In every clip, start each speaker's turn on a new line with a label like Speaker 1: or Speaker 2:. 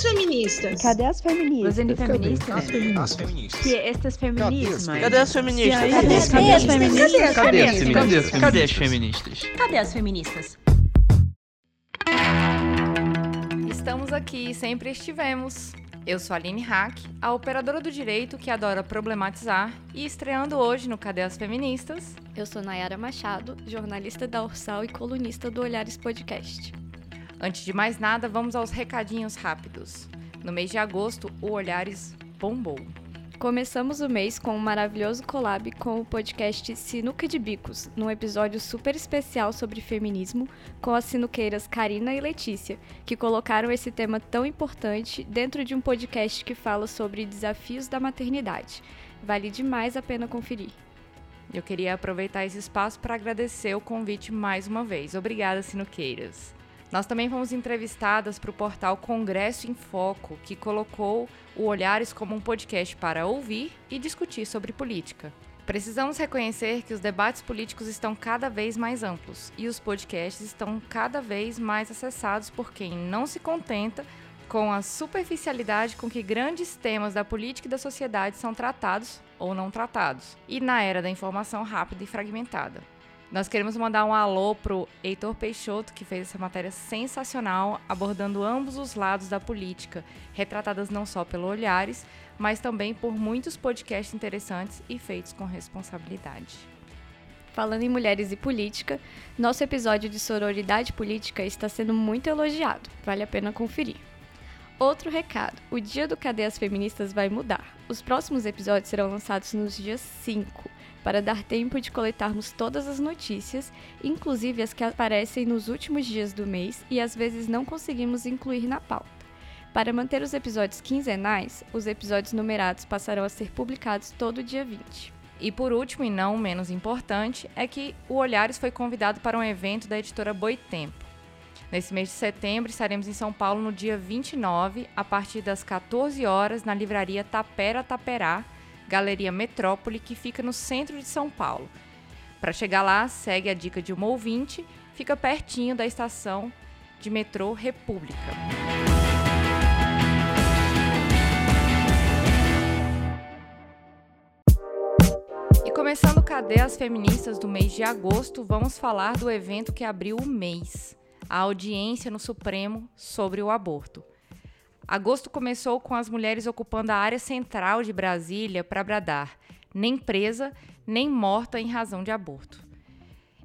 Speaker 1: as feministas?
Speaker 2: Cadê as feministas?
Speaker 3: Os feministas?
Speaker 4: As feministas. As
Speaker 3: feministas. Que estas feminismas?
Speaker 4: Cadê as feministas?
Speaker 3: Cadê as feministas?
Speaker 4: Cadê as feministas?
Speaker 5: Cadê as feministas?
Speaker 3: Cadê as feministas?
Speaker 6: Estamos aqui, sempre estivemos. Eu sou a Aline Hack, a operadora do direito que adora problematizar, e estreando hoje no Cadê as Feministas?
Speaker 7: Eu sou Nayara Machado, jornalista da Ursal e colunista do Olhares Podcast.
Speaker 6: Antes de mais nada, vamos aos recadinhos rápidos. No mês de agosto, o Olhares bombou.
Speaker 7: Começamos o mês com um maravilhoso collab com o podcast Sinuca de Bicos, num episódio super especial sobre feminismo, com as sinuqueiras Karina e Letícia, que colocaram esse tema tão importante dentro de um podcast que fala sobre desafios da maternidade. Vale demais a pena conferir.
Speaker 6: Eu queria aproveitar esse espaço para agradecer o convite mais uma vez. Obrigada, sinuqueiras. Nós também fomos entrevistadas para o portal Congresso em Foco, que colocou o Olhares como um podcast para ouvir e discutir sobre política. Precisamos reconhecer que os debates políticos estão cada vez mais amplos e os podcasts estão cada vez mais acessados por quem não se contenta com a superficialidade com que grandes temas da política e da sociedade são tratados ou não tratados, e na era da informação rápida e fragmentada. Nós queremos mandar um alô pro Heitor Peixoto, que fez essa matéria sensacional, abordando ambos os lados da política, retratadas não só pelo Olhares, mas também por muitos podcasts interessantes e feitos com responsabilidade.
Speaker 7: Falando em mulheres e política, nosso episódio de sororidade política está sendo muito elogiado. Vale a pena conferir. Outro recado: o dia do Cadeias Feministas vai mudar. Os próximos episódios serão lançados nos dias 5 para dar tempo de coletarmos todas as notícias, inclusive as que aparecem nos últimos dias do mês e às vezes não conseguimos incluir na pauta. Para manter os episódios quinzenais, os episódios numerados passarão a ser publicados todo dia 20.
Speaker 6: E por último, e não menos importante, é que o Olhares foi convidado para um evento da editora Boitempo. Nesse mês de setembro, estaremos em São Paulo no dia 29, a partir das 14 horas, na livraria Tapera Taperá, Galeria Metrópole, que fica no centro de São Paulo. Para chegar lá, segue a dica de uma ouvinte, fica pertinho da estação de metrô República. E começando Cadê as Feministas do mês de agosto, vamos falar do evento que abriu o mês, a audiência no Supremo sobre o aborto. Agosto começou com as mulheres ocupando a área central de Brasília para bradar: nem presa, nem morta em razão de aborto.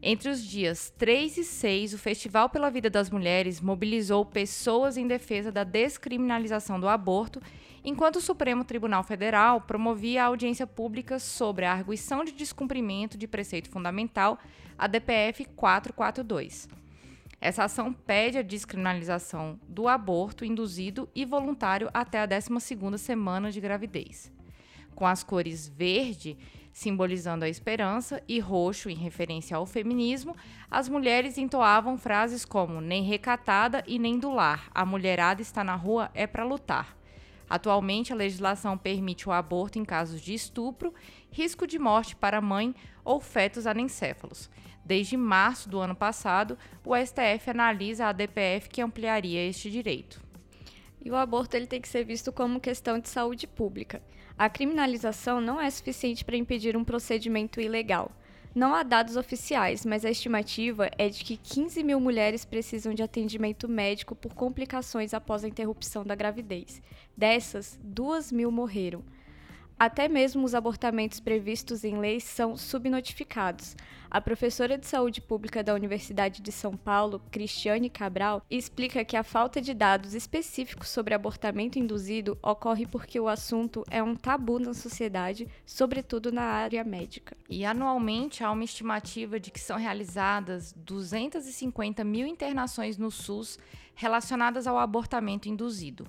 Speaker 6: Entre os dias 3 e 6, o Festival pela Vida das Mulheres mobilizou pessoas em defesa da descriminalização do aborto, enquanto o Supremo Tribunal Federal promovia a audiência pública sobre a arguição de descumprimento de preceito fundamental, a DPF 442. Essa ação pede a descriminalização do aborto induzido e voluntário até a 12ª semana de gravidez. Com as cores verde, simbolizando a esperança, e roxo, em referência ao feminismo, as mulheres entoavam frases como nem recatada e nem do lar, a mulherada está na rua é para lutar. Atualmente, a legislação permite o aborto em casos de estupro, risco de morte para mãe ou fetos anencéfalos. Desde março do ano passado, o STF analisa a DPF que ampliaria este direito.
Speaker 7: E o aborto ele tem que ser visto como questão de saúde pública. A criminalização não é suficiente para impedir um procedimento ilegal. Não há dados oficiais, mas a estimativa é de que 15 mil mulheres precisam de atendimento médico por complicações após a interrupção da gravidez. Dessas, 2 mil morreram. Até mesmo os abortamentos previstos em leis são subnotificados. A professora de saúde pública da Universidade de São Paulo, Cristiane Cabral, explica que a falta de dados específicos sobre abortamento induzido ocorre porque o assunto é um tabu na sociedade, sobretudo na área médica.
Speaker 6: E anualmente há uma estimativa de que são realizadas 250 mil internações no SUS relacionadas ao abortamento induzido.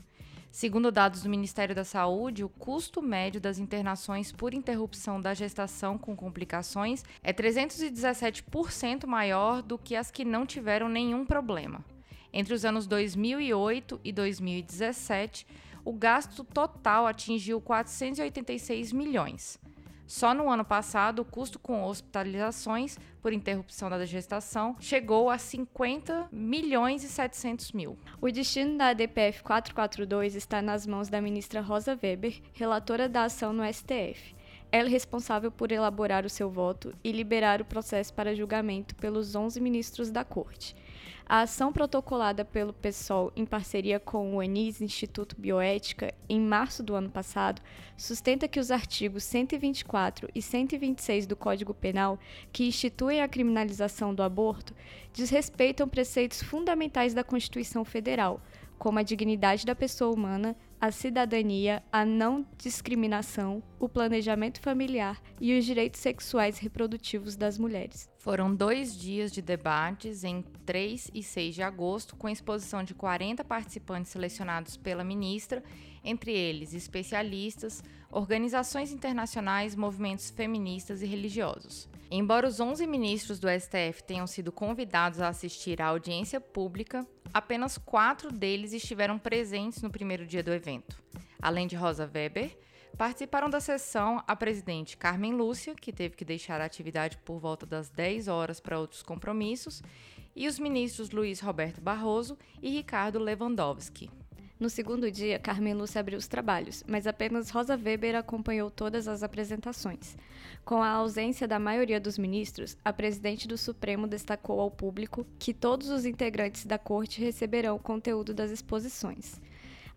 Speaker 6: Segundo dados do Ministério da Saúde, o custo médio das internações por interrupção da gestação com complicações é 317% maior do que as que não tiveram nenhum problema. Entre os anos 2008 e 2017, o gasto total atingiu 486 milhões. Só no ano passado, o custo com hospitalizações por interrupção da gestação chegou a 50 milhões e 700 mil.
Speaker 7: O destino da ADPF 442 está nas mãos da ministra Rosa Weber, relatora da ação no STF. Ela é responsável por elaborar o seu voto e liberar o processo para julgamento pelos 11 ministros da Corte. A ação protocolada pelo PSOL em parceria com o ANIS Instituto Bioética em março do ano passado sustenta que os artigos 124 e 126 do Código Penal, que instituem a criminalização do aborto, desrespeitam preceitos fundamentais da Constituição Federal, como a dignidade da pessoa humana, a cidadania, a não discriminação, o planejamento familiar e os direitos sexuais e reprodutivos das mulheres.
Speaker 6: Foram dois dias de debates em 3 e 6 de agosto, com exposição de 40 participantes selecionados pela ministra, entre eles especialistas, organizações internacionais, movimentos feministas e religiosos. Embora os 11 ministros do STF tenham sido convidados a assistir à audiência pública, apenas quatro deles estiveram presentes no primeiro dia do evento. Além de Rosa Weber, participaram da sessão a presidente Carmen Lúcia, que teve que deixar a atividade por volta das 10 horas para outros compromissos, e os ministros Luiz Roberto Barroso e Ricardo Lewandowski.
Speaker 7: No segundo dia, Carmen Lúcia abriu os trabalhos, mas apenas Rosa Weber acompanhou todas as apresentações. Com a ausência da maioria dos ministros, a presidente do Supremo destacou ao público que todos os integrantes da corte receberão o conteúdo das exposições.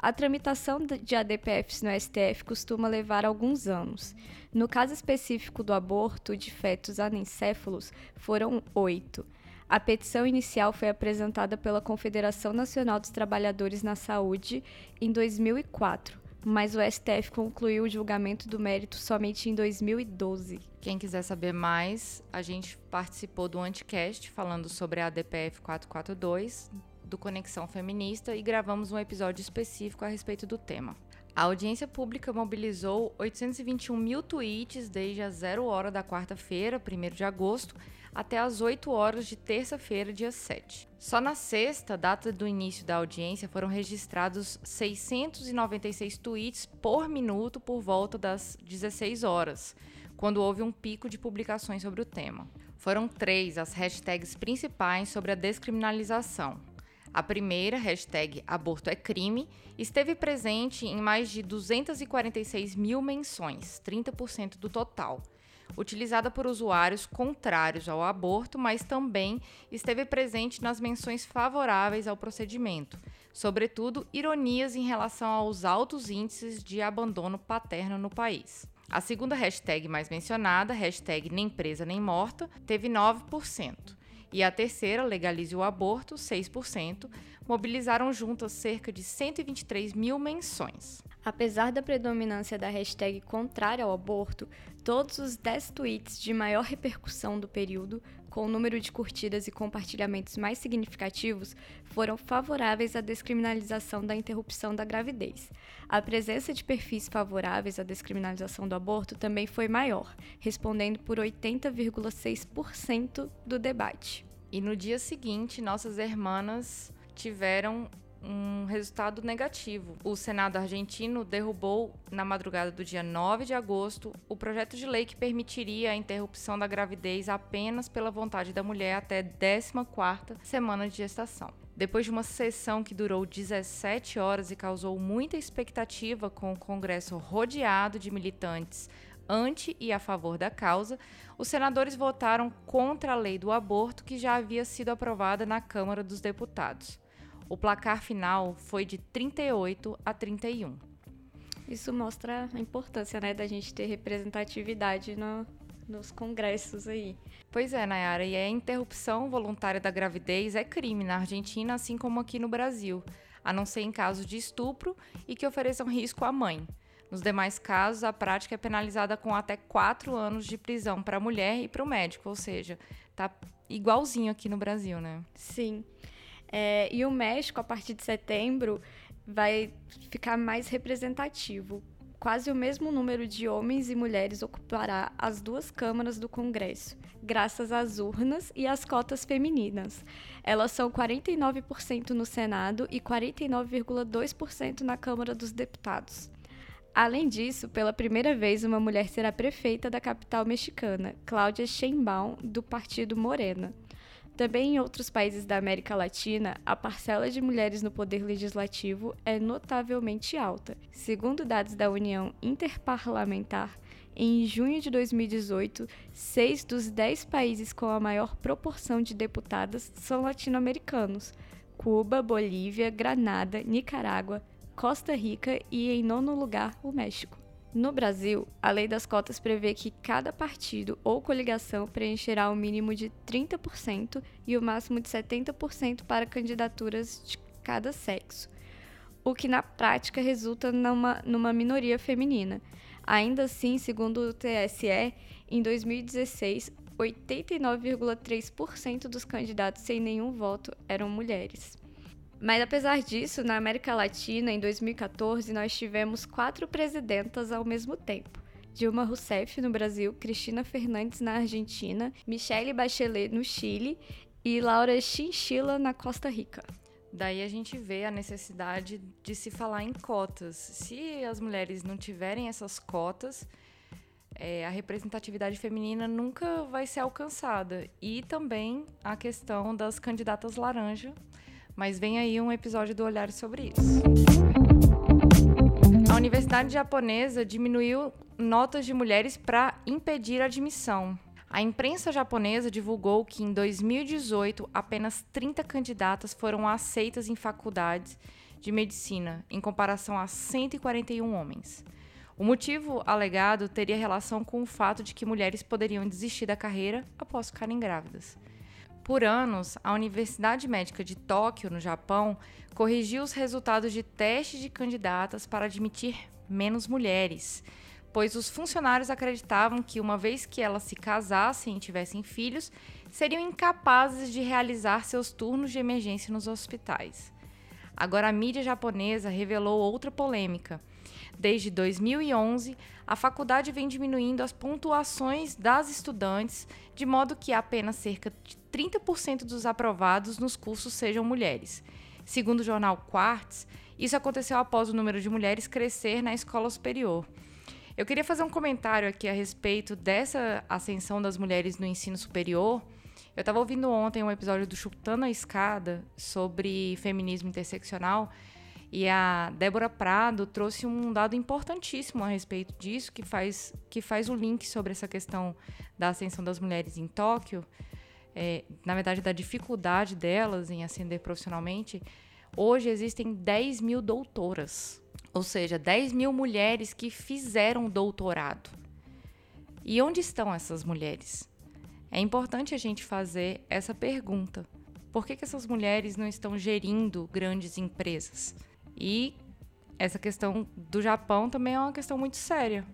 Speaker 7: A tramitação de ADPFs no STF costuma levar alguns anos. No caso específico do aborto de fetos anencéfalos, foram oito. A petição inicial foi apresentada pela Confederação Nacional dos Trabalhadores na Saúde em 2004, mas o STF concluiu o julgamento do mérito somente em 2012.
Speaker 6: Quem quiser saber mais, a gente participou do Anticast falando sobre a ADPF 442 do Conexão Feminista e gravamos um episódio específico a respeito do tema. A audiência pública mobilizou 821 mil tweets desde a zero hora da quarta-feira, 1 de agosto, até as 8 horas de terça-feira, dia 7. Só na sexta, data do início da audiência, foram registrados 696 tweets por minuto por volta das 16 horas, quando houve um pico de publicações sobre o tema. Foram três as hashtags principais sobre a descriminalização. A primeira, hashtag aborto é crime, esteve presente em mais de 246 mil menções, 30% do total utilizada por usuários contrários ao aborto, mas também esteve presente nas menções favoráveis ao procedimento, sobretudo ironias em relação aos altos índices de abandono paterno no país. A segunda hashtag mais mencionada, hashtag nem presa nem morta, teve 9%. E a terceira, Legalize o Aborto, 6%, mobilizaram juntas cerca de 123 mil menções.
Speaker 7: Apesar da predominância da hashtag contrária ao aborto, todos os 10 tweets de maior repercussão do período, com o número de curtidas e compartilhamentos mais significativos, foram favoráveis à descriminalização da interrupção da gravidez. A presença de perfis favoráveis à descriminalização do aborto também foi maior, respondendo por 80,6% do debate.
Speaker 6: E no dia seguinte, nossas irmãs tiveram um resultado negativo. O Senado argentino derrubou, na madrugada do dia 9 de agosto, o projeto de lei que permitiria a interrupção da gravidez apenas pela vontade da mulher até 14ª semana de gestação. Depois de uma sessão que durou 17 horas e causou muita expectativa com o Congresso rodeado de militantes anti e a favor da causa, os senadores votaram contra a lei do aborto que já havia sido aprovada na Câmara dos Deputados. O placar final foi de 38 a 31.
Speaker 7: Isso mostra a importância, né, da gente ter representatividade no, nos congressos aí.
Speaker 6: Pois é, Nayara, e a interrupção voluntária da gravidez é crime na Argentina, assim como aqui no Brasil, a não ser em casos de estupro e que ofereçam risco à mãe. Nos demais casos, a prática é penalizada com até quatro anos de prisão para a mulher e para o médico, ou seja, tá igualzinho aqui no Brasil, né?
Speaker 7: Sim. É, e o México, a partir de setembro, vai ficar mais representativo. Quase o mesmo número de homens e mulheres ocupará as duas câmaras do Congresso, graças às urnas e às cotas femininas. Elas são 49% no Senado e 49,2% na Câmara dos Deputados. Além disso, pela primeira vez, uma mulher será prefeita da capital mexicana, Cláudia Sheinbaum, do partido Morena. Também em outros países da América Latina, a parcela de mulheres no poder legislativo é notavelmente alta. Segundo dados da União Interparlamentar, em junho de 2018, seis dos dez países com a maior proporção de deputadas são latino-americanos: Cuba, Bolívia, Granada, Nicarágua, Costa Rica e, em nono lugar, o México. No Brasil, a lei das cotas prevê que cada partido ou coligação preencherá o um mínimo de 30% e o máximo de 70% para candidaturas de cada sexo, o que na prática resulta numa, numa minoria feminina. Ainda assim, segundo o TSE, em 2016, 89,3% dos candidatos sem nenhum voto eram mulheres. Mas apesar disso, na América Latina, em 2014, nós tivemos quatro presidentas ao mesmo tempo. Dilma Rousseff no Brasil, Cristina Fernandes na Argentina, Michelle Bachelet no Chile e Laura Chinchilla na Costa Rica.
Speaker 6: Daí a gente vê a necessidade de se falar em cotas. Se as mulheres não tiverem essas cotas, é, a representatividade feminina nunca vai ser alcançada. E também a questão das candidatas laranja, mas vem aí um episódio do Olhar sobre isso. A Universidade Japonesa diminuiu notas de mulheres para impedir a admissão. A imprensa japonesa divulgou que em 2018 apenas 30 candidatas foram aceitas em faculdades de medicina, em comparação a 141 homens. O motivo alegado teria relação com o fato de que mulheres poderiam desistir da carreira após ficarem grávidas. Por anos, a Universidade Médica de Tóquio, no Japão, corrigiu os resultados de testes de candidatas para admitir menos mulheres, pois os funcionários acreditavam que, uma vez que elas se casassem e tivessem filhos, seriam incapazes de realizar seus turnos de emergência nos hospitais. Agora, a mídia japonesa revelou outra polêmica. Desde 2011, a faculdade vem diminuindo as pontuações das estudantes, de modo que apenas cerca de 30% dos aprovados nos cursos sejam mulheres. Segundo o jornal Quartz, isso aconteceu após o número de mulheres crescer na escola superior. Eu queria fazer um comentário aqui a respeito dessa ascensão das mulheres no ensino superior. Eu estava ouvindo ontem um episódio do Chutando a Escada sobre feminismo interseccional e a Débora Prado trouxe um dado importantíssimo a respeito disso, que faz, que faz o link sobre essa questão da ascensão das mulheres em Tóquio é, na verdade, da dificuldade delas em ascender profissionalmente, hoje existem 10 mil doutoras. Ou seja, 10 mil mulheres que fizeram doutorado. E onde estão essas mulheres? É importante a gente fazer essa pergunta. Por que, que essas mulheres não estão gerindo grandes empresas? E essa questão do Japão também é uma questão muito séria.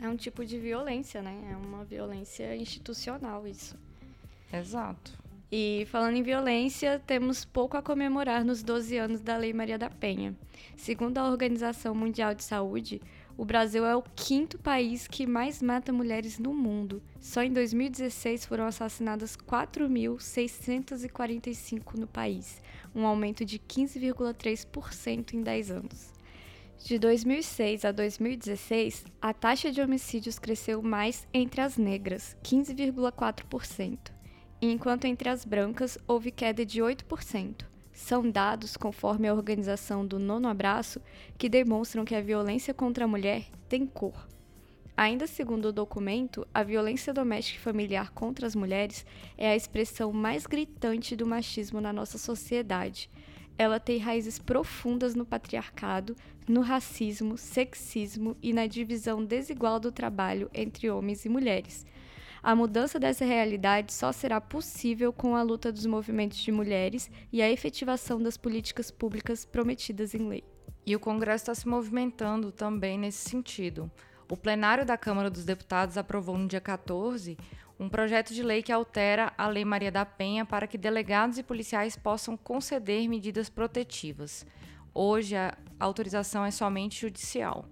Speaker 7: É um tipo de violência, né? É uma violência institucional isso.
Speaker 6: Exato.
Speaker 7: E falando em violência, temos pouco a comemorar nos 12 anos da Lei Maria da Penha. Segundo a Organização Mundial de Saúde, o Brasil é o quinto país que mais mata mulheres no mundo. Só em 2016 foram assassinadas 4.645 no país, um aumento de 15,3% em 10 anos. De 2006 a 2016, a taxa de homicídios cresceu mais entre as negras, 15,4% enquanto entre as brancas houve queda de 8%. São dados, conforme a organização do Nono Abraço, que demonstram que a violência contra a mulher tem cor. Ainda segundo o documento, a violência doméstica e familiar contra as mulheres é a expressão mais gritante do machismo na nossa sociedade. Ela tem raízes profundas no patriarcado, no racismo, sexismo e na divisão desigual do trabalho entre homens e mulheres, a mudança dessa realidade só será possível com a luta dos movimentos de mulheres e a efetivação das políticas públicas prometidas em lei.
Speaker 6: E o Congresso está se movimentando também nesse sentido. O plenário da Câmara dos Deputados aprovou no dia 14 um projeto de lei que altera a Lei Maria da Penha para que delegados e policiais possam conceder medidas protetivas. Hoje, a autorização é somente judicial.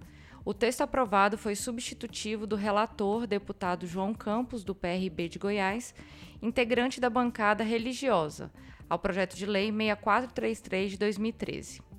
Speaker 6: O texto aprovado foi substitutivo do relator, deputado João Campos, do PRB de Goiás, integrante da bancada religiosa, ao projeto de lei 6433 de 2013.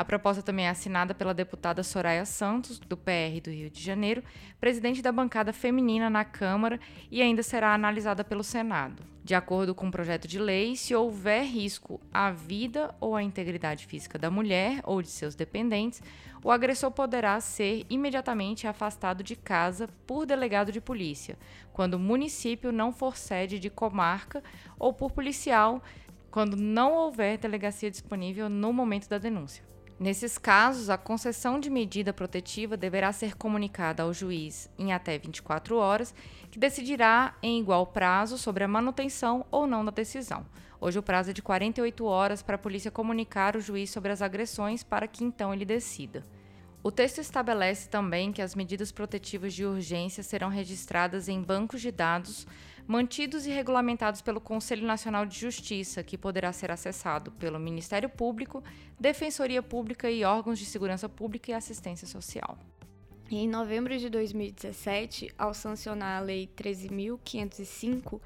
Speaker 6: A proposta também é assinada pela deputada Soraya Santos, do PR do Rio de Janeiro, presidente da bancada feminina na Câmara e ainda será analisada pelo Senado. De acordo com o projeto de lei, se houver risco à vida ou à integridade física da mulher ou de seus dependentes, o agressor poderá ser imediatamente afastado de casa por delegado de polícia, quando o município não for sede de comarca, ou por policial, quando não houver delegacia disponível no momento da denúncia. Nesses casos, a concessão de medida protetiva deverá ser comunicada ao juiz em até 24 horas, que decidirá em igual prazo sobre a manutenção ou não da decisão. Hoje o prazo é de 48 horas para a polícia comunicar o juiz sobre as agressões para que então ele decida. O texto estabelece também que as medidas protetivas de urgência serão registradas em bancos de dados mantidos e regulamentados pelo Conselho Nacional de Justiça, que poderá ser acessado pelo Ministério Público, Defensoria Pública e órgãos de segurança pública e assistência social.
Speaker 7: Em novembro de 2017, ao sancionar a Lei 13.505,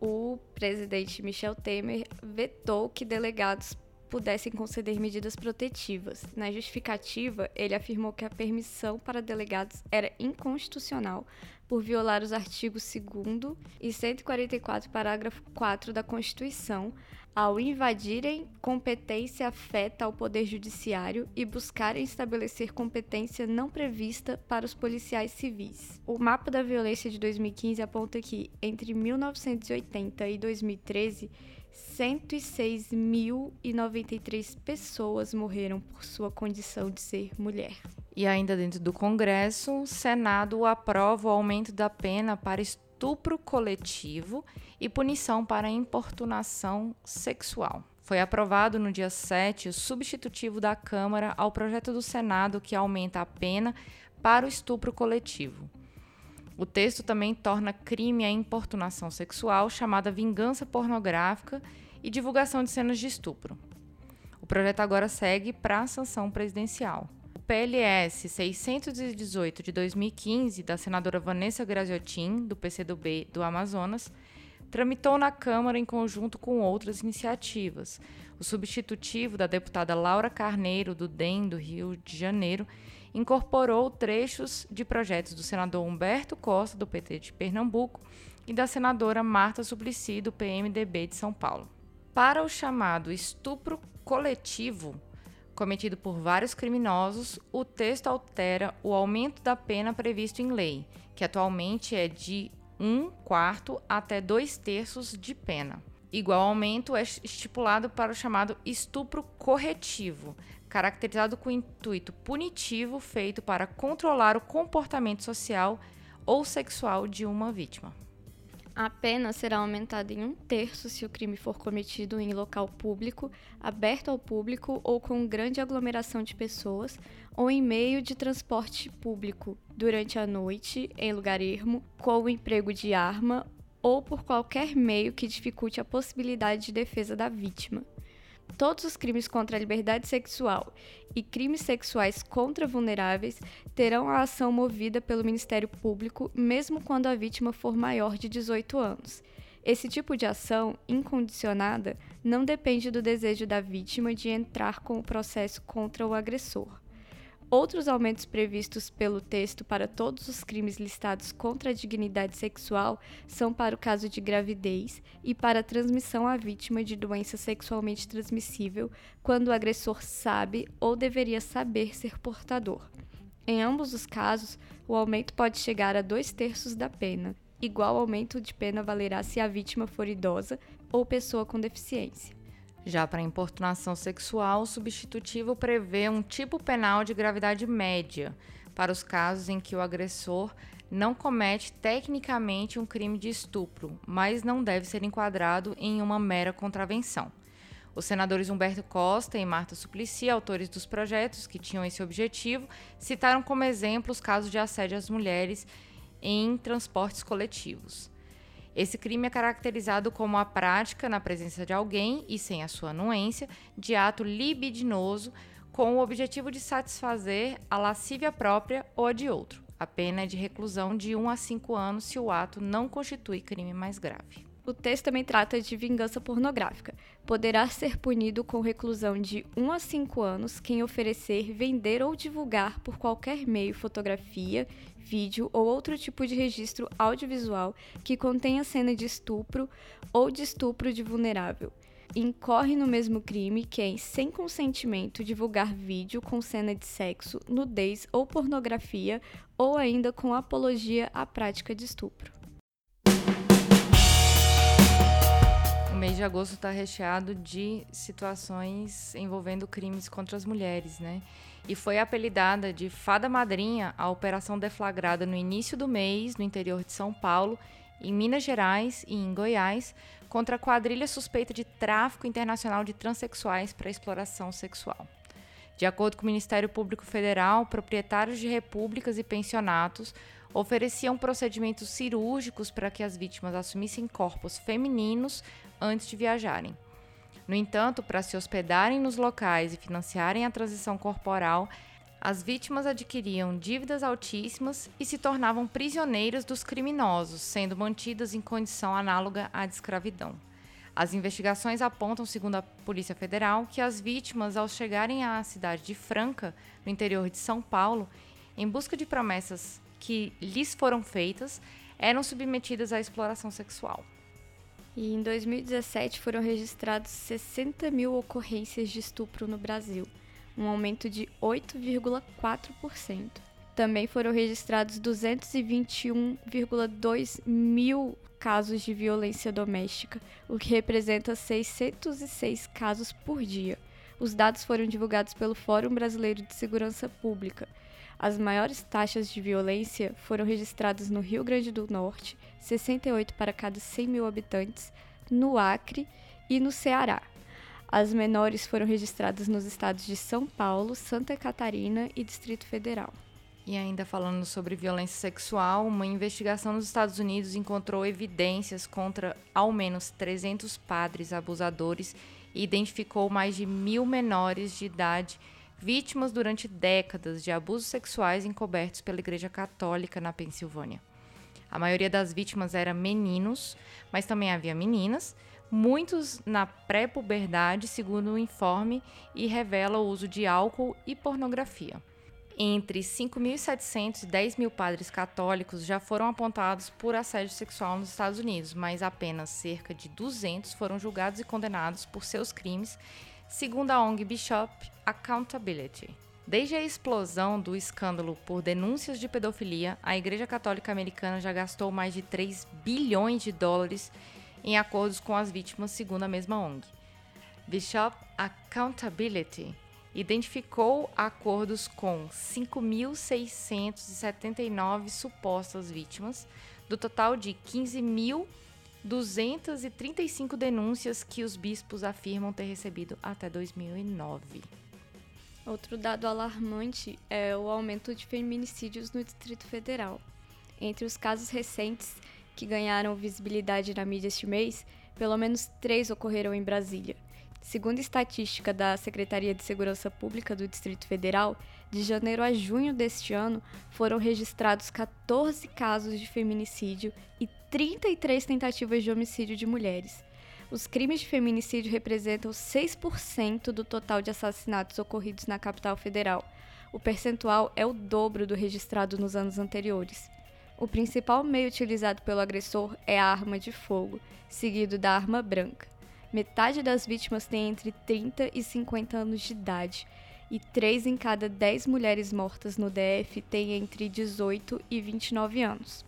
Speaker 7: o presidente Michel Temer vetou que delegados pudessem conceder medidas protetivas. Na justificativa, ele afirmou que a permissão para delegados era inconstitucional por violar os artigos 2 e 144, parágrafo 4 da Constituição, ao invadirem competência afeta ao Poder Judiciário e buscarem estabelecer competência não prevista para os policiais civis. O mapa da violência de 2015 aponta que, entre 1980 e 2013, 106.093 pessoas morreram por sua condição de ser mulher.
Speaker 6: E ainda dentro do Congresso, o Senado aprova o aumento da pena para estupro coletivo e punição para importunação sexual. Foi aprovado no dia 7 o substitutivo da Câmara ao projeto do Senado que aumenta a pena para o estupro coletivo. O texto também torna crime a importunação sexual, chamada vingança pornográfica, e divulgação de cenas de estupro. O projeto agora segue para a sanção presidencial. O PLS 618 de 2015, da senadora Vanessa Graziotin, do PCdoB do Amazonas, tramitou na Câmara em conjunto com outras iniciativas. O substitutivo da deputada Laura Carneiro, do DEM do Rio de Janeiro, incorporou trechos de projetos do senador Humberto Costa, do PT de Pernambuco, e da senadora Marta Suplicy, do PMDB de São Paulo. Para o chamado estupro coletivo, cometido por vários criminosos, o texto altera o aumento da pena previsto em lei, que atualmente é de um quarto até dois terços de pena. Igual aumento é estipulado para o chamado estupro corretivo, caracterizado com intuito punitivo feito para controlar o comportamento social ou sexual de uma vítima.
Speaker 7: A pena será aumentada em um terço se o crime for cometido em local público, aberto ao público ou com grande aglomeração de pessoas, ou em meio de transporte público, durante a noite, em lugar ermo, com o emprego de arma ou por qualquer meio que dificulte a possibilidade de defesa da vítima. Todos os crimes contra a liberdade sexual e crimes sexuais contra vulneráveis terão a ação movida pelo Ministério Público, mesmo quando a vítima for maior de 18 anos. Esse tipo de ação incondicionada não depende do desejo da vítima de entrar com o processo contra o agressor. Outros aumentos previstos pelo texto para todos os crimes listados contra a dignidade sexual são para o caso de gravidez e para a transmissão à vítima de doença sexualmente transmissível quando o agressor sabe ou deveria saber ser portador. Em ambos os casos, o aumento pode chegar a dois terços da pena. Igual aumento de pena valerá se a vítima for idosa ou pessoa com deficiência.
Speaker 6: Já para importunação sexual, o substitutivo prevê um tipo penal de gravidade média para os casos em que o agressor não comete tecnicamente um crime de estupro, mas não deve ser enquadrado em uma mera contravenção. Os senadores Humberto Costa e Marta Suplicy, autores dos projetos que tinham esse objetivo, citaram como exemplo os casos de assédio às mulheres em transportes coletivos. Esse crime é caracterizado como a prática, na presença de alguém e sem a sua anuência, de ato libidinoso com o objetivo de satisfazer a lascívia própria ou a de outro. A pena é de reclusão de 1 a 5 anos se o ato não constitui crime mais grave.
Speaker 7: O texto também trata de vingança pornográfica. Poderá ser punido com reclusão de 1 a 5 anos quem oferecer, vender ou divulgar por qualquer meio fotografia, vídeo ou outro tipo de registro audiovisual que contenha cena de estupro ou de estupro de vulnerável. Incorre no mesmo crime quem, sem consentimento, divulgar vídeo com cena de sexo, nudez ou pornografia, ou ainda com apologia à prática de estupro.
Speaker 6: Mês de agosto está recheado de situações envolvendo crimes contra as mulheres, né? E foi apelidada de Fada Madrinha a operação deflagrada no início do mês no interior de São Paulo, em Minas Gerais e em Goiás, contra a quadrilha suspeita de tráfico internacional de transexuais para exploração sexual. De acordo com o Ministério Público Federal, proprietários de repúblicas e pensionatos ofereciam procedimentos cirúrgicos para que as vítimas assumissem corpos femininos antes de viajarem. No entanto, para se hospedarem nos locais e financiarem a transição corporal, as vítimas adquiriam dívidas altíssimas e se tornavam prisioneiras dos criminosos, sendo mantidas em condição análoga à de escravidão. As investigações apontam, segundo a Polícia Federal, que as vítimas, ao chegarem à cidade de Franca, no interior de São Paulo, em busca de promessas que lhes foram feitas, eram submetidas à exploração sexual.
Speaker 7: E em 2017 foram registrados 60 mil ocorrências de estupro no Brasil, um aumento de 8,4%. Também foram registrados 221,2 mil casos de violência doméstica, o que representa 606 casos por dia. Os dados foram divulgados pelo Fórum Brasileiro de Segurança Pública. As maiores taxas de violência foram registradas no Rio Grande do Norte, 68 para cada 100 mil habitantes, no Acre e no Ceará. As menores foram registradas nos estados de São Paulo, Santa Catarina e Distrito Federal.
Speaker 6: E ainda falando sobre violência sexual, uma investigação nos Estados Unidos encontrou evidências contra ao menos 300 padres abusadores e identificou mais de mil menores de idade vítimas durante décadas de abusos sexuais encobertos pela Igreja Católica na Pensilvânia. A maioria das vítimas eram meninos, mas também havia meninas, muitos na pré-puberdade, segundo o informe, e revela o uso de álcool e pornografia. Entre 5.700 e 10 mil padres católicos já foram apontados por assédio sexual nos Estados Unidos, mas apenas cerca de 200 foram julgados e condenados por seus crimes segundo a ONG Bishop Accountability. Desde a explosão do escândalo por denúncias de pedofilia, a Igreja Católica Americana já gastou mais de 3 bilhões de dólares em acordos com as vítimas, segundo a mesma ONG. Bishop Accountability identificou acordos com 5.679 supostas vítimas, do total de 15 mil 235 denúncias que os bispos afirmam ter recebido até 2009.
Speaker 7: Outro dado alarmante é o aumento de feminicídios no Distrito Federal. Entre os casos recentes que ganharam visibilidade na mídia este mês, pelo menos três ocorreram em Brasília. Segundo estatística da Secretaria de Segurança Pública do Distrito Federal, de janeiro a junho deste ano foram registrados 14 casos de feminicídio e 33 tentativas de homicídio de mulheres. Os crimes de feminicídio representam 6% do total de assassinatos ocorridos na capital federal. O percentual é o dobro do registrado nos anos anteriores. O principal meio utilizado pelo agressor é a arma de fogo, seguido da arma branca. Metade das vítimas tem entre 30 e 50 anos de idade, e 3 em cada 10 mulheres mortas no DF têm entre 18 e 29 anos.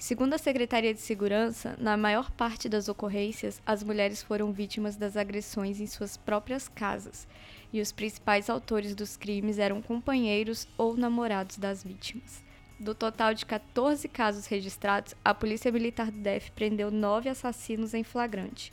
Speaker 7: Segundo a Secretaria de Segurança, na maior parte das ocorrências, as mulheres foram vítimas das agressões em suas próprias casas, e os principais autores dos crimes eram companheiros ou namorados das vítimas. Do total de 14 casos registrados, a Polícia Militar do DF prendeu nove assassinos em flagrante,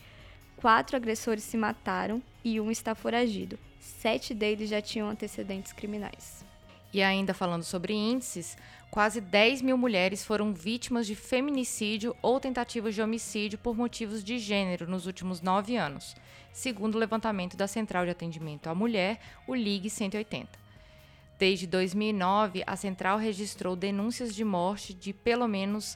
Speaker 7: Quatro agressores se mataram e um está foragido. Sete deles já tinham antecedentes criminais.
Speaker 6: E ainda falando sobre índices, quase 10 mil mulheres foram vítimas de feminicídio ou tentativas de homicídio por motivos de gênero nos últimos nove anos, segundo o levantamento da Central de Atendimento à Mulher, o LIG 180. Desde 2009, a central registrou denúncias de morte de pelo menos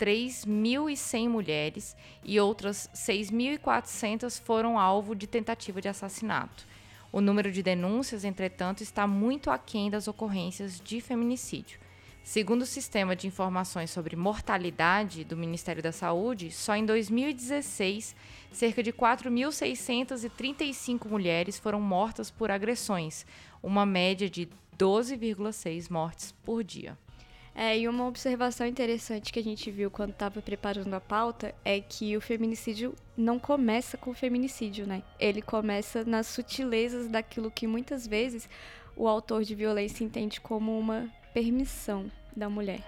Speaker 6: 3.100 mulheres e outras 6.400 foram alvo de tentativa de assassinato. O número de denúncias, entretanto, está muito aquém das ocorrências de feminicídio. Segundo o Sistema de Informações sobre Mortalidade do Ministério da Saúde, só em 2016, cerca de 4.635 mulheres foram mortas por agressões, uma média de 12,6 mortes por dia.
Speaker 7: É, e uma observação interessante que a gente viu quando estava preparando a pauta é que o feminicídio não começa com o feminicídio, né? Ele começa nas sutilezas daquilo que muitas vezes o autor de violência entende como uma permissão da mulher.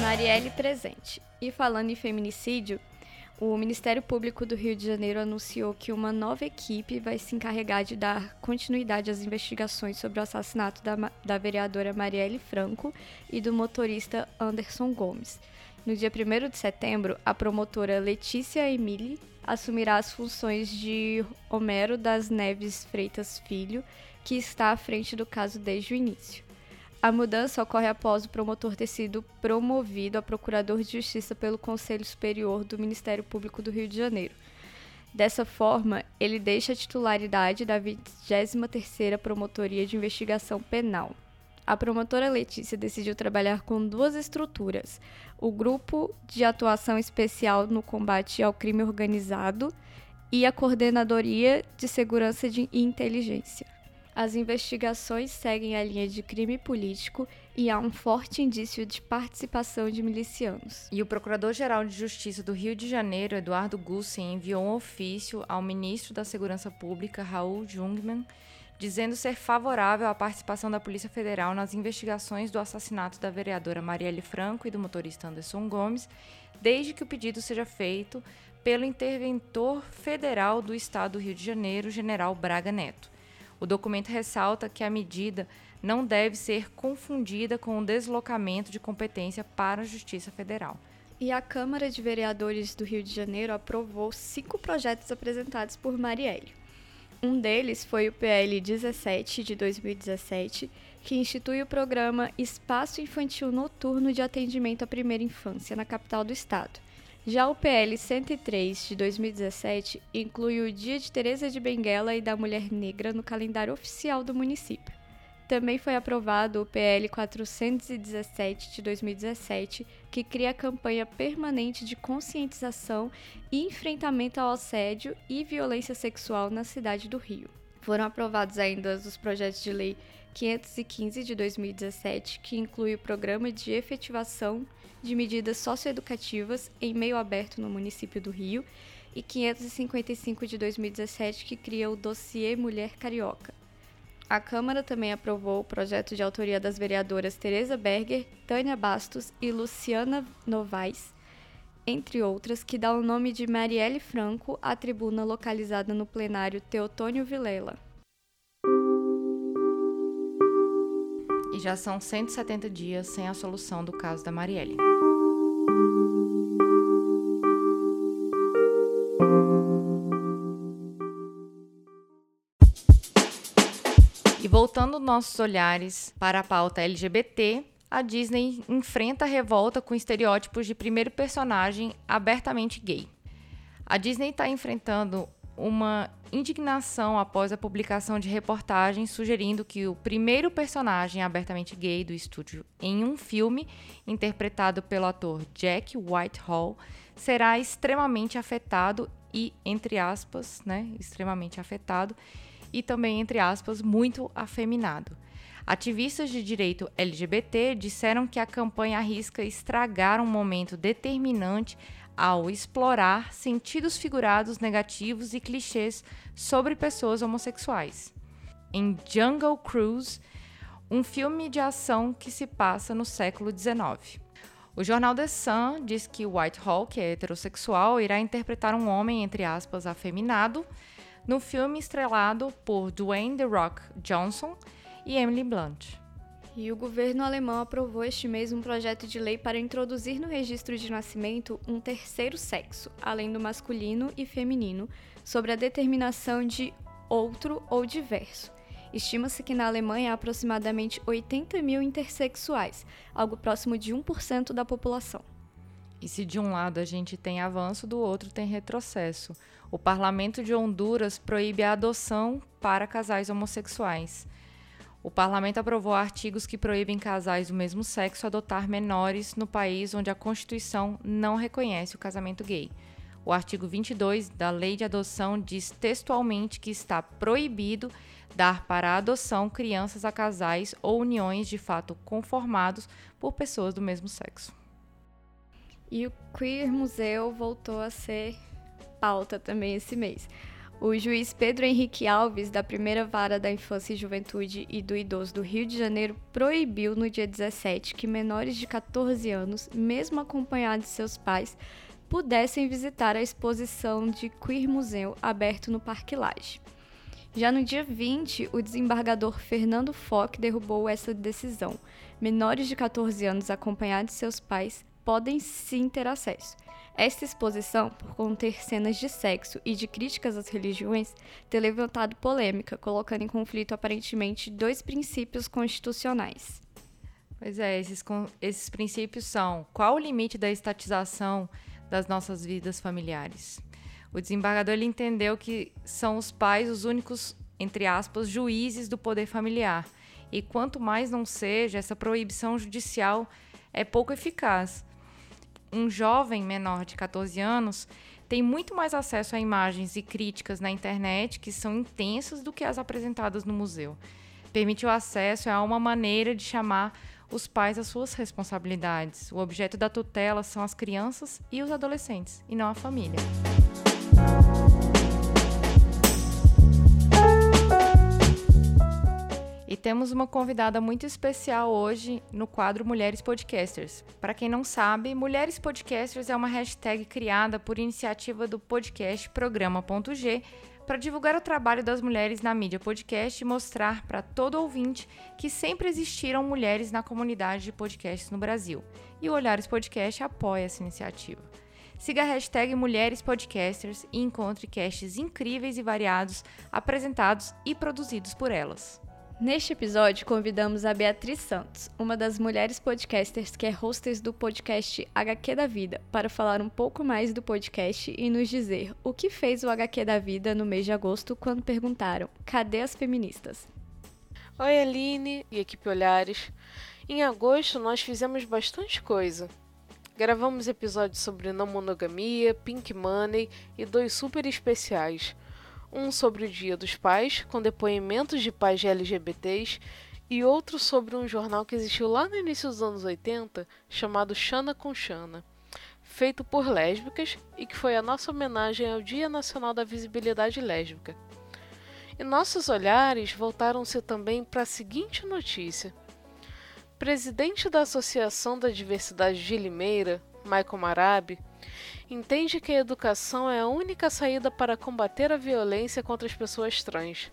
Speaker 7: Marielle presente. E falando em feminicídio, o Ministério Público do Rio de Janeiro anunciou que uma nova equipe vai se encarregar de dar continuidade às investigações sobre o assassinato da, da vereadora Marielle Franco e do motorista Anderson Gomes. No dia 1 de setembro, a promotora Letícia Emile assumirá as funções de Homero das Neves Freitas Filho, que está à frente do caso desde o início. A mudança ocorre após o promotor ter sido promovido a procurador de justiça pelo Conselho Superior do Ministério Público do Rio de Janeiro. Dessa forma, ele deixa a titularidade da 23ª Promotoria de Investigação Penal. A promotora Letícia decidiu trabalhar com duas estruturas: o Grupo de Atuação Especial no Combate ao Crime Organizado e a Coordenadoria de Segurança e Inteligência. As investigações seguem a linha de crime político e há um forte indício de participação de milicianos.
Speaker 6: E o Procurador-Geral de Justiça do Rio de Janeiro, Eduardo Gussen, enviou um ofício ao ministro da Segurança Pública, Raul Jungmann, dizendo ser favorável à participação da Polícia Federal nas investigações do assassinato da vereadora Marielle Franco e do motorista Anderson Gomes, desde que o pedido seja feito pelo interventor federal do Estado do Rio de Janeiro, General Braga Neto. O documento ressalta que a medida não deve ser confundida com o deslocamento de competência para a Justiça Federal.
Speaker 7: E a Câmara de Vereadores do Rio de Janeiro aprovou cinco projetos apresentados por Marielle. Um deles foi o PL 17 de 2017, que institui o programa Espaço Infantil Noturno de Atendimento à Primeira Infância na capital do estado. Já o PL 103 de 2017 inclui o Dia de Teresa de Benguela e da Mulher Negra no calendário oficial do município. Também foi aprovado o PL 417 de 2017, que cria a campanha permanente de conscientização e enfrentamento ao assédio e violência sexual na cidade do Rio. Foram aprovados ainda os projetos de lei 515 de 2017, que inclui o Programa de Efetivação de Medidas Socioeducativas em Meio Aberto no município do Rio, e 555 de 2017, que cria o Dossiê Mulher Carioca. A Câmara também aprovou o projeto de autoria das vereadoras Tereza Berger, Tânia Bastos e Luciana Novaes, entre outras, que dá o nome de Marielle Franco à tribuna localizada no plenário Teotônio Vilela.
Speaker 6: e já são 170 dias sem a solução do caso da Marielle. Voltando nossos olhares para a pauta LGBT, a Disney enfrenta a revolta com estereótipos de primeiro personagem abertamente gay. A Disney está enfrentando uma indignação após a publicação de reportagens sugerindo que o primeiro personagem abertamente gay do estúdio em um filme, interpretado pelo ator Jack Whitehall, será extremamente afetado e, entre aspas, né, extremamente afetado e também, entre aspas, muito afeminado. Ativistas de direito LGBT disseram que a campanha arrisca estragar um momento determinante ao explorar sentidos figurados negativos e clichês sobre pessoas homossexuais. Em Jungle Cruise, um filme de ação que se passa no século XIX. O jornal The Sun diz que Whitehall, que é heterossexual, irá interpretar um homem, entre aspas, afeminado, no filme estrelado por Dwayne The Rock Johnson e Emily Blunt.
Speaker 7: E o governo alemão aprovou este mês um projeto de lei para introduzir no registro de nascimento um terceiro sexo, além do masculino e feminino, sobre a determinação de outro ou diverso. Estima-se que na Alemanha há aproximadamente 80 mil intersexuais, algo próximo de 1% da população.
Speaker 6: E se de um lado a gente tem avanço, do outro tem retrocesso. O parlamento de Honduras proíbe a adoção para casais homossexuais. O parlamento aprovou artigos que proíbem casais do mesmo sexo adotar menores no país onde a Constituição não reconhece o casamento gay. O artigo 22 da Lei de Adoção diz textualmente que está proibido dar para adoção crianças a casais ou uniões de fato conformados por pessoas do mesmo sexo.
Speaker 7: E o Queer Museu voltou a ser pauta também esse mês. O juiz Pedro Henrique Alves, da primeira vara da Infância e Juventude e do Idoso do Rio de Janeiro, proibiu no dia 17 que menores de 14 anos, mesmo acompanhados de seus pais, pudessem visitar a exposição de Queer Museu aberto no Parque Lage. Já no dia 20, o desembargador Fernando Fock derrubou essa decisão. Menores de 14 anos acompanhados de seus pais podem sim ter acesso. Esta exposição, por conter cenas de sexo e de críticas às religiões, tem levantado polêmica, colocando em conflito aparentemente dois princípios constitucionais.
Speaker 6: Pois é, esses, esses princípios são: qual o limite da estatização das nossas vidas familiares? O desembargador ele entendeu que são os pais os únicos, entre aspas, juízes do poder familiar. E quanto mais não seja, essa proibição judicial é pouco eficaz. Um jovem menor de 14 anos tem muito mais acesso a imagens e críticas na internet que são intensas do que as apresentadas no museu. Permite o acesso a uma maneira de chamar os pais às suas responsabilidades. O objeto da tutela são as crianças e os adolescentes, e não a família. Temos uma convidada muito especial hoje no quadro Mulheres Podcasters. Para quem não sabe, Mulheres Podcasters é uma hashtag criada por iniciativa do podcast Programa.g para divulgar o trabalho das mulheres na mídia podcast e mostrar para todo ouvinte que sempre existiram mulheres na comunidade de podcasts no Brasil. E o Olhares Podcast apoia essa iniciativa. Siga a hashtag Mulheres Podcasters e encontre casts incríveis e variados apresentados e produzidos por elas.
Speaker 7: Neste episódio, convidamos a Beatriz Santos, uma das mulheres podcasters que é hostess do podcast HQ da Vida, para falar um pouco mais do podcast e nos dizer o que fez o HQ da Vida no mês de agosto quando perguntaram: cadê as feministas?
Speaker 1: Oi, Aline e equipe Olhares. Em agosto, nós fizemos bastante coisa. Gravamos episódios sobre não monogamia, pink money e dois super especiais. Um sobre o Dia dos Pais, com depoimentos de pais de LGBTs, e outro sobre um jornal que existiu lá no início dos anos 80, chamado Xana com Xana, feito por lésbicas e que foi a nossa homenagem ao Dia Nacional da Visibilidade Lésbica. E nossos olhares voltaram-se também para a seguinte notícia presidente da Associação da Diversidade de Limeira, Michael Marabi, entende que a educação é a única saída para combater a violência contra as pessoas trans.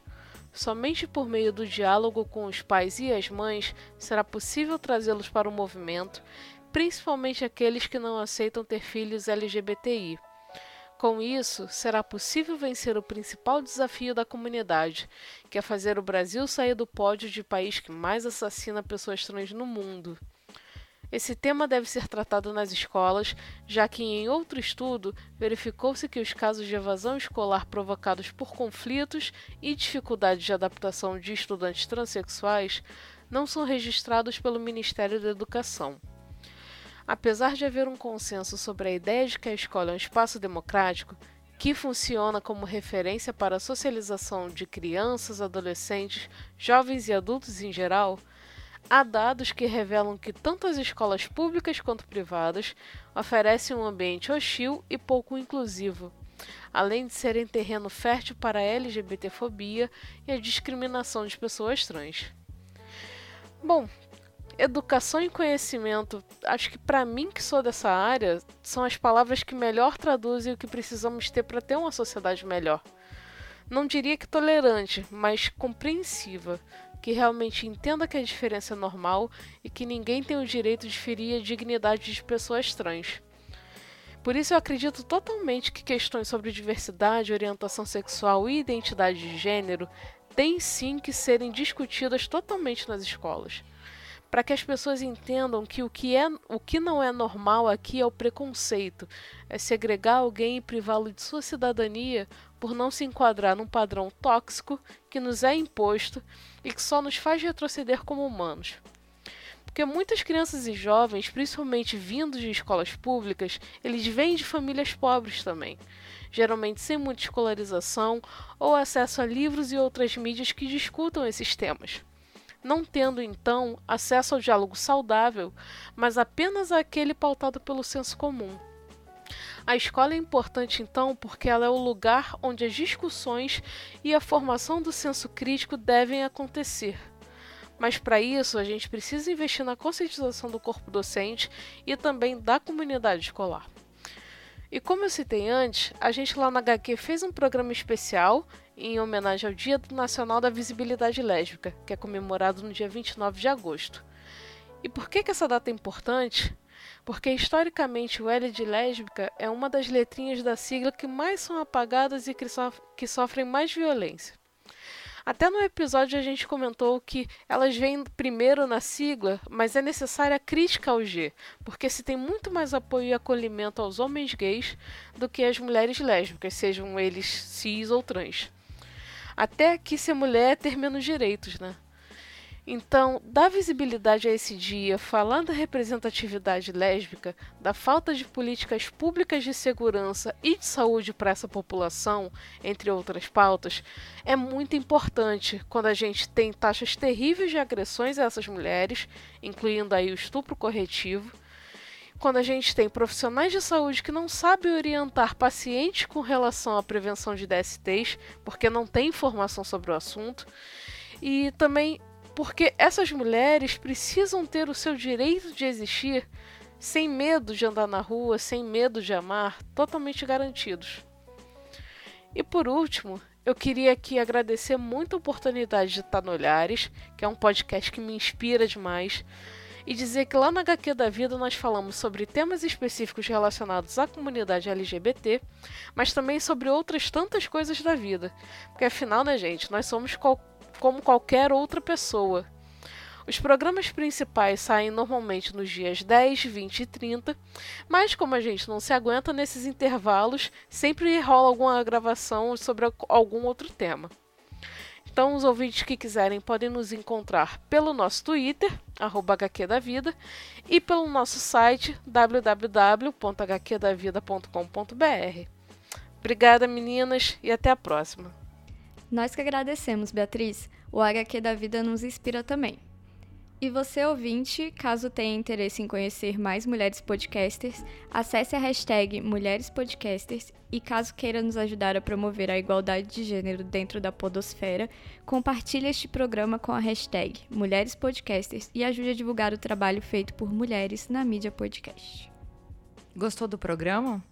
Speaker 1: Somente por meio do diálogo com os pais e as mães será possível trazê-los para o movimento, principalmente aqueles que não aceitam ter filhos LGBTI. Com isso, será possível vencer o principal desafio da comunidade, que é fazer o Brasil sair do pódio de país que mais assassina pessoas trans no mundo. Esse tema deve ser tratado nas escolas, já que em outro estudo verificou-se que os casos de evasão escolar provocados por conflitos e dificuldades de adaptação de estudantes transexuais não são registrados pelo Ministério da Educação. Apesar de haver um consenso sobre a ideia de que a escola é um espaço democrático, que funciona como referência para a socialização de crianças, adolescentes, jovens e adultos em geral, há dados que revelam que tanto as escolas públicas quanto privadas oferecem um ambiente hostil e pouco inclusivo, além de serem terreno fértil para a LGBTfobia e a discriminação de pessoas trans. Bom, educação e conhecimento, acho que para mim que sou dessa área, são as palavras que melhor traduzem o que precisamos ter para ter uma sociedade melhor. Não diria que tolerante, mas compreensiva, que realmente entenda que a diferença é normal e que ninguém tem o direito de ferir a dignidade de pessoas trans. Por isso eu acredito totalmente que questões sobre diversidade, orientação sexual e identidade de gênero têm sim que serem discutidas totalmente nas escolas para que as pessoas entendam que o que, é, o que não é normal aqui é o preconceito, é segregar alguém e privá-lo de sua cidadania por não se enquadrar num padrão tóxico que nos é imposto e que só nos faz retroceder como humanos. Porque muitas crianças e jovens, principalmente vindos de escolas públicas, eles vêm de famílias pobres também, geralmente sem muita escolarização ou acesso a livros e outras mídias que discutam esses temas não tendo então acesso ao diálogo saudável, mas apenas aquele pautado pelo senso comum. A escola é importante então porque ela é o lugar onde as discussões e a formação do senso crítico devem acontecer. Mas para isso a gente precisa investir na conscientização do corpo docente e também da comunidade escolar. E como eu citei antes, a gente lá na HQ fez um programa especial em homenagem ao Dia Nacional da Visibilidade Lésbica, que é comemorado no dia 29 de agosto. E por que, que essa data é importante? Porque historicamente o L de lésbica é uma das letrinhas da sigla que mais são apagadas e que, sof que sofrem mais violência. Até no episódio a gente comentou que elas vêm primeiro na sigla, mas é necessária a crítica ao G, porque se tem muito mais apoio e acolhimento aos homens gays do que às mulheres lésbicas, sejam eles cis ou trans até que ser mulher é ter menos direitos, né? Então, dar visibilidade a esse dia, falando da representatividade lésbica, da falta de políticas públicas de segurança e de saúde para essa população, entre outras pautas, é muito importante quando a gente tem taxas terríveis de agressões a essas mulheres, incluindo aí o estupro corretivo, quando a gente tem profissionais de saúde que não sabem orientar pacientes com relação à prevenção de DSTs, porque não tem informação sobre o assunto, e também porque essas mulheres precisam ter o seu direito de existir sem medo de andar na rua, sem medo de amar, totalmente garantidos. E por último, eu queria aqui agradecer muito a oportunidade de estar no Olhares, que é um podcast que me inspira demais e dizer que lá na HQ da Vida nós falamos sobre temas específicos relacionados à comunidade LGBT, mas também sobre outras tantas coisas da vida. Porque afinal, né, gente, nós somos qual como qualquer outra pessoa. Os programas principais saem normalmente nos dias 10, 20 e 30, mas como a gente não se aguenta nesses intervalos, sempre rola alguma gravação sobre algum outro tema. Então, os ouvintes que quiserem podem nos encontrar pelo nosso Twitter, HQ da Vida, e pelo nosso site www.hqdavida.com.br. Obrigada, meninas, e até a próxima.
Speaker 7: Nós que agradecemos, Beatriz. O HQ da Vida nos inspira também. E você, ouvinte, caso tenha interesse em conhecer mais mulheres podcasters, acesse a hashtag Mulheres Podcasters e caso queira nos ajudar a promover a igualdade de gênero dentro da podosfera, compartilhe este programa com a hashtag Mulheres Podcasters e ajude a divulgar o trabalho feito por mulheres na mídia podcast.
Speaker 6: Gostou do programa?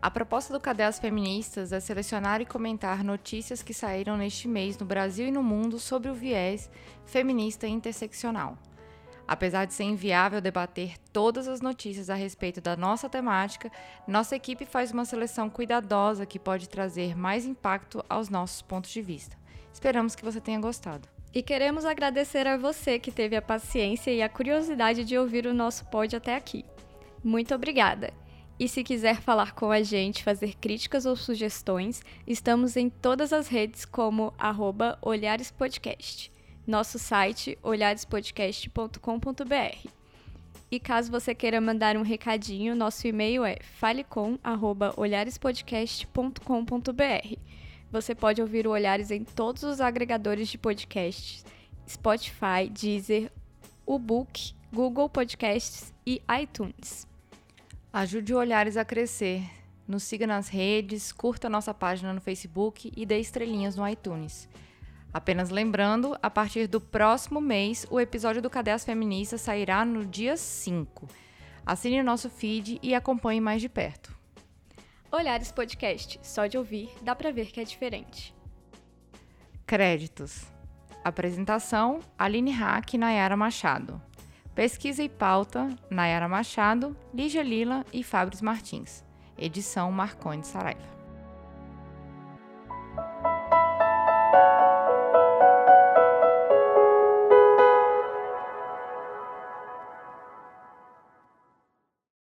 Speaker 6: A proposta do Cadê as Feministas é selecionar e comentar notícias que saíram neste mês no Brasil e no mundo sobre o viés feminista interseccional. Apesar de ser inviável debater todas as notícias a respeito da nossa temática, nossa equipe faz uma seleção cuidadosa que pode trazer mais impacto aos nossos pontos de vista. Esperamos que você tenha gostado.
Speaker 7: E queremos agradecer a você que teve a paciência e a curiosidade de ouvir o nosso pod até aqui. Muito obrigada! E se quiser falar com a gente, fazer críticas ou sugestões, estamos em todas as redes como olharespodcast nosso site olharespodcast.com.br. E caso você queira mandar um recadinho, nosso e-mail é falecom@olharespodcast.com.br. Você pode ouvir o Olhares em todos os agregadores de podcasts: Spotify, Deezer, Ubook, Google Podcasts e iTunes.
Speaker 6: Ajude o Olhares a crescer. Nos siga nas redes, curta nossa página no Facebook e dê estrelinhas no iTunes. Apenas lembrando, a partir do próximo mês, o episódio do Cadê as Feministas sairá no dia 5. Assine o nosso feed e acompanhe mais de perto.
Speaker 7: Olhares Podcast, só de ouvir dá pra ver que é diferente.
Speaker 6: Créditos. Apresentação: Aline Hack e Nayara Machado. Pesquisa e pauta: Nayara Machado, Lígia Lila e Fabris Martins. Edição Marconi Saraiva.